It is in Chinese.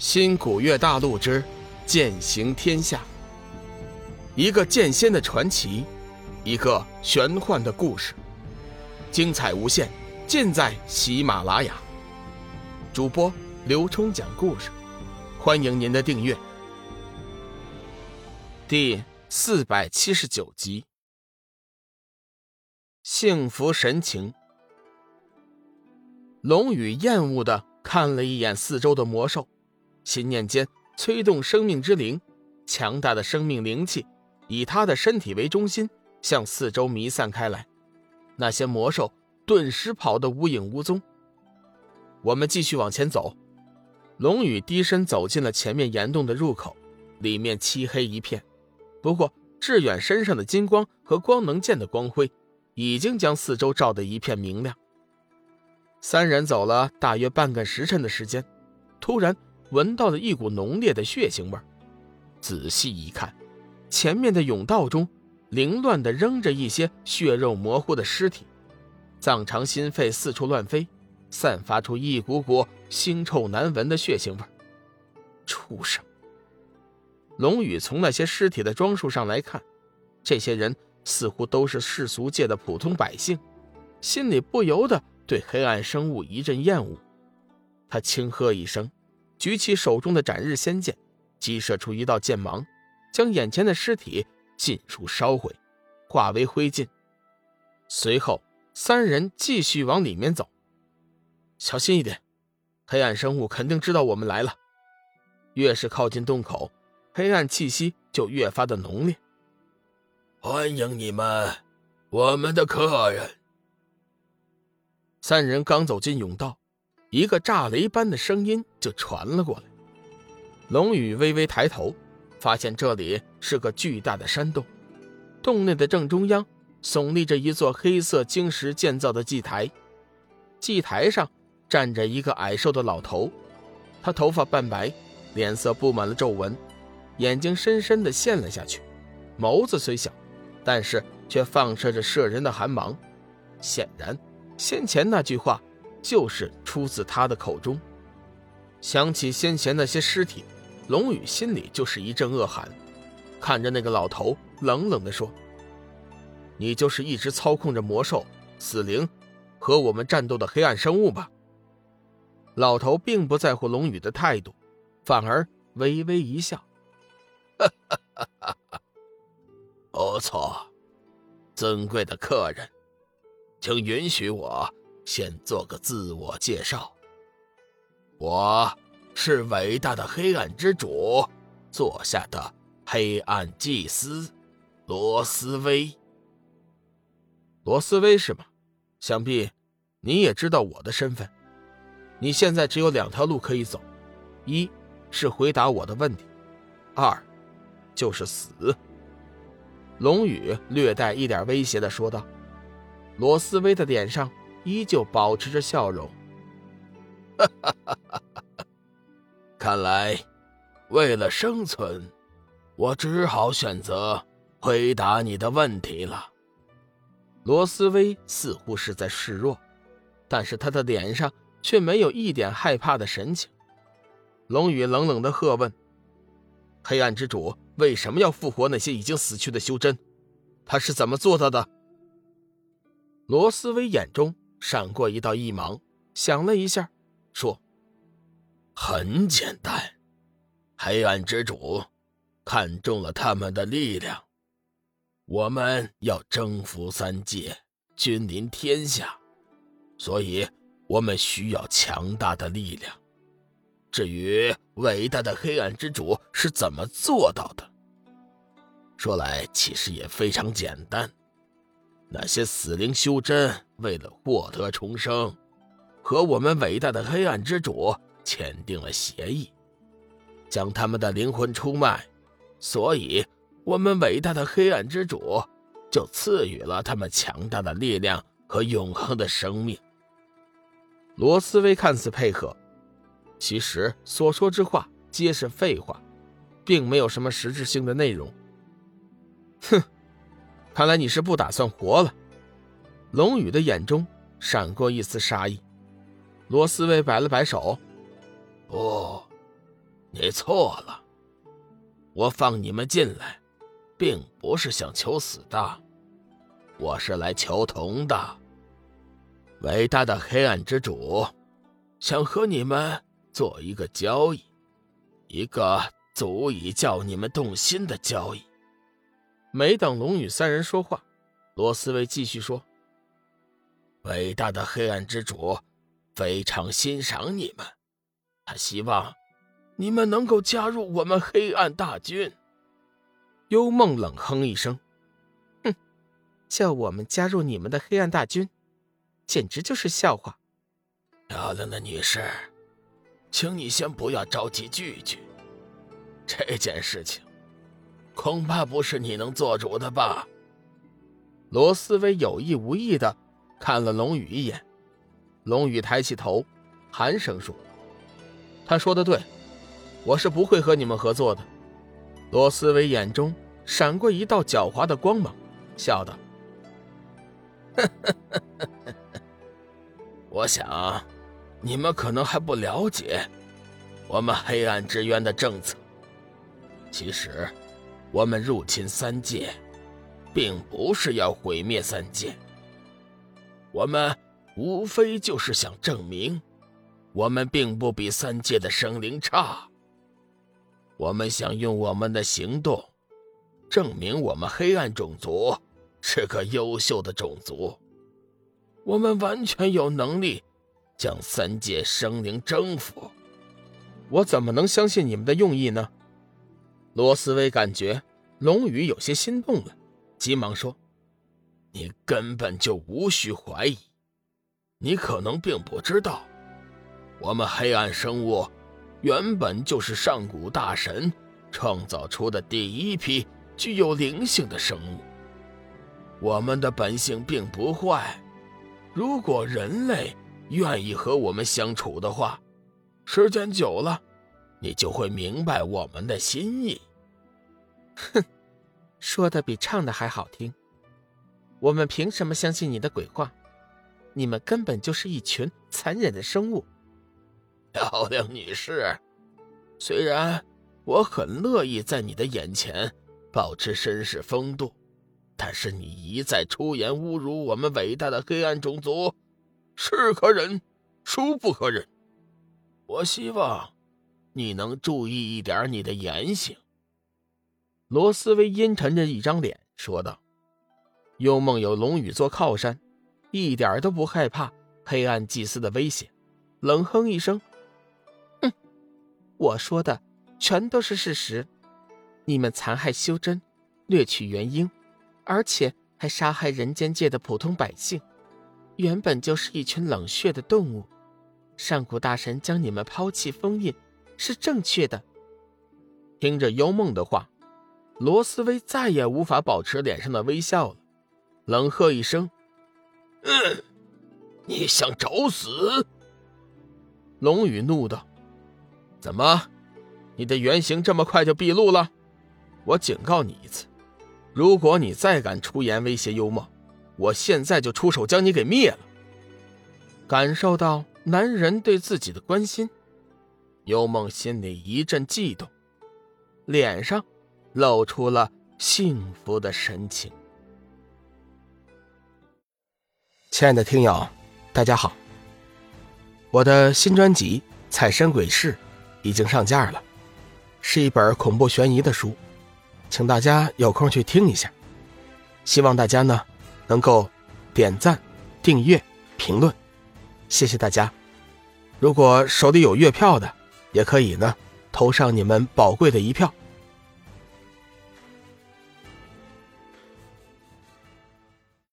新古月大陆之剑行天下，一个剑仙的传奇，一个玄幻的故事，精彩无限，尽在喜马拉雅。主播刘冲讲故事，欢迎您的订阅。第四百七十九集，幸福神情。龙宇厌恶的看了一眼四周的魔兽。心念间催动生命之灵，强大的生命灵气以他的身体为中心向四周弥散开来。那些魔兽顿时跑得无影无踪。我们继续往前走。龙宇低身走进了前面岩洞的入口，里面漆黑一片。不过志远身上的金光和光能剑的光辉已经将四周照得一片明亮。三人走了大约半个时辰的时间，突然。闻到了一股浓烈的血腥味仔细一看，前面的甬道中凌乱地扔着一些血肉模糊的尸体，脏肠心肺四处乱飞，散发出一股股腥臭难闻的血腥味畜生！龙宇从那些尸体的装束上来看，这些人似乎都是世俗界的普通百姓，心里不由得对黑暗生物一阵厌恶。他轻喝一声。举起手中的斩日仙剑，激射出一道剑芒，将眼前的尸体尽数烧毁，化为灰烬。随后，三人继续往里面走，小心一点，黑暗生物肯定知道我们来了。越是靠近洞口，黑暗气息就越发的浓烈。欢迎你们，我们的客人。三人刚走进甬道。一个炸雷般的声音就传了过来。龙宇微微抬头，发现这里是个巨大的山洞，洞内的正中央耸立着一座黑色晶石建造的祭台，祭台上站着一个矮瘦的老头，他头发半白，脸色布满了皱纹，眼睛深深的陷了下去，眸子虽小，但是却放射着摄人的寒芒，显然先前那句话。就是出自他的口中。想起先前那些尸体，龙宇心里就是一阵恶寒，看着那个老头，冷冷地说：“你就是一直操控着魔兽、死灵和我们战斗的黑暗生物吧？”老头并不在乎龙宇的态度，反而微微一笑：“哈哈哈哈哈，不错，尊贵的客人，请允许我。”先做个自我介绍，我是伟大的黑暗之主座下的黑暗祭司罗斯威。罗斯威是吗？想必你也知道我的身份。你现在只有两条路可以走：一是回答我的问题，二就是死。龙宇略带一点威胁的说道。罗斯威的脸上。依旧保持着笑容。哈哈哈！看来，为了生存，我只好选择回答你的问题了。罗斯威似乎是在示弱，但是他的脸上却没有一点害怕的神情。龙宇冷冷的喝问：“黑暗之主为什么要复活那些已经死去的修真？他是怎么做到的？”罗斯威眼中。闪过一道异芒，想了一下，说：“很简单，黑暗之主看中了他们的力量。我们要征服三界，君临天下，所以我们需要强大的力量。至于伟大的黑暗之主是怎么做到的，说来其实也非常简单。”那些死灵修真为了获得重生，和我们伟大的黑暗之主签订了协议，将他们的灵魂出卖，所以，我们伟大的黑暗之主就赐予了他们强大的力量和永恒的生命。罗斯威看似配合，其实所说之话皆是废话，并没有什么实质性的内容。哼。看来你是不打算活了。龙宇的眼中闪过一丝杀意。罗斯威摆了摆手：“不，你错了。我放你们进来，并不是想求死的，我是来求同的。伟大的黑暗之主，想和你们做一个交易，一个足以叫你们动心的交易。没等龙宇三人说话，罗斯威继续说：“伟大的黑暗之主非常欣赏你们，希望。”你们能够加入我们黑暗大军？幽梦冷哼一声：“哼，叫我们加入你们的黑暗大军，简直就是笑话。”漂亮的女士，请你先不要着急拒绝这件事情，恐怕不是你能做主的吧？罗斯威有意无意的看了龙宇一眼，龙宇抬起头，寒声说：“他说的对。”我是不会和你们合作的。罗斯威眼中闪过一道狡猾的光芒，笑道：“ 我想，你们可能还不了解我们黑暗之渊的政策。其实，我们入侵三界，并不是要毁灭三界。我们无非就是想证明，我们并不比三界的生灵差。”我们想用我们的行动，证明我们黑暗种族是个优秀的种族。我们完全有能力将三界生灵征服。我怎么能相信你们的用意呢？罗斯威感觉龙宇有些心动了，急忙说：“你根本就无需怀疑。你可能并不知道，我们黑暗生物。”原本就是上古大神创造出的第一批具有灵性的生物。我们的本性并不坏，如果人类愿意和我们相处的话，时间久了，你就会明白我们的心意。哼，说的比唱的还好听。我们凭什么相信你的鬼话？你们根本就是一群残忍的生物。漂亮女士，虽然我很乐意在你的眼前保持绅士风度，但是你一再出言侮辱我们伟大的黑暗种族，是可忍，孰不可忍？我希望你能注意一点你的言行。罗斯威阴沉着一张脸说道：“幽梦有龙宇做靠山，一点都不害怕黑暗祭司的威胁，冷哼一声。”我说的全都是事实，你们残害修真，掠取元婴，而且还杀害人间界的普通百姓，原本就是一群冷血的动物。上古大神将你们抛弃封印，是正确的。听着幽梦的话，罗斯威再也无法保持脸上的微笑了，冷喝一声：“嗯，你想找死？”龙宇怒道。怎么，你的原形这么快就毕露了？我警告你一次，如果你再敢出言威胁幽梦，我现在就出手将你给灭了。感受到男人对自己的关心，幽梦心里一阵悸动，脸上露出了幸福的神情。亲爱的听友，大家好，我的新专辑《彩山鬼事》。已经上架了，是一本恐怖悬疑的书，请大家有空去听一下。希望大家呢能够点赞、订阅、评论，谢谢大家。如果手里有月票的，也可以呢投上你们宝贵的一票。